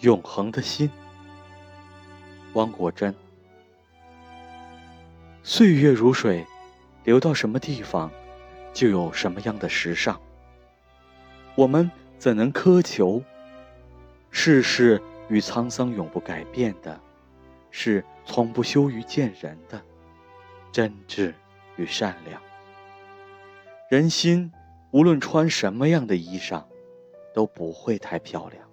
永恒的心。汪国真。岁月如水流到什么地方就有什么样的时尚。我们怎能苛求世事与沧桑永不改变的是从不羞于见人的真挚与善良？人心无论穿什么样的衣裳都不会太漂亮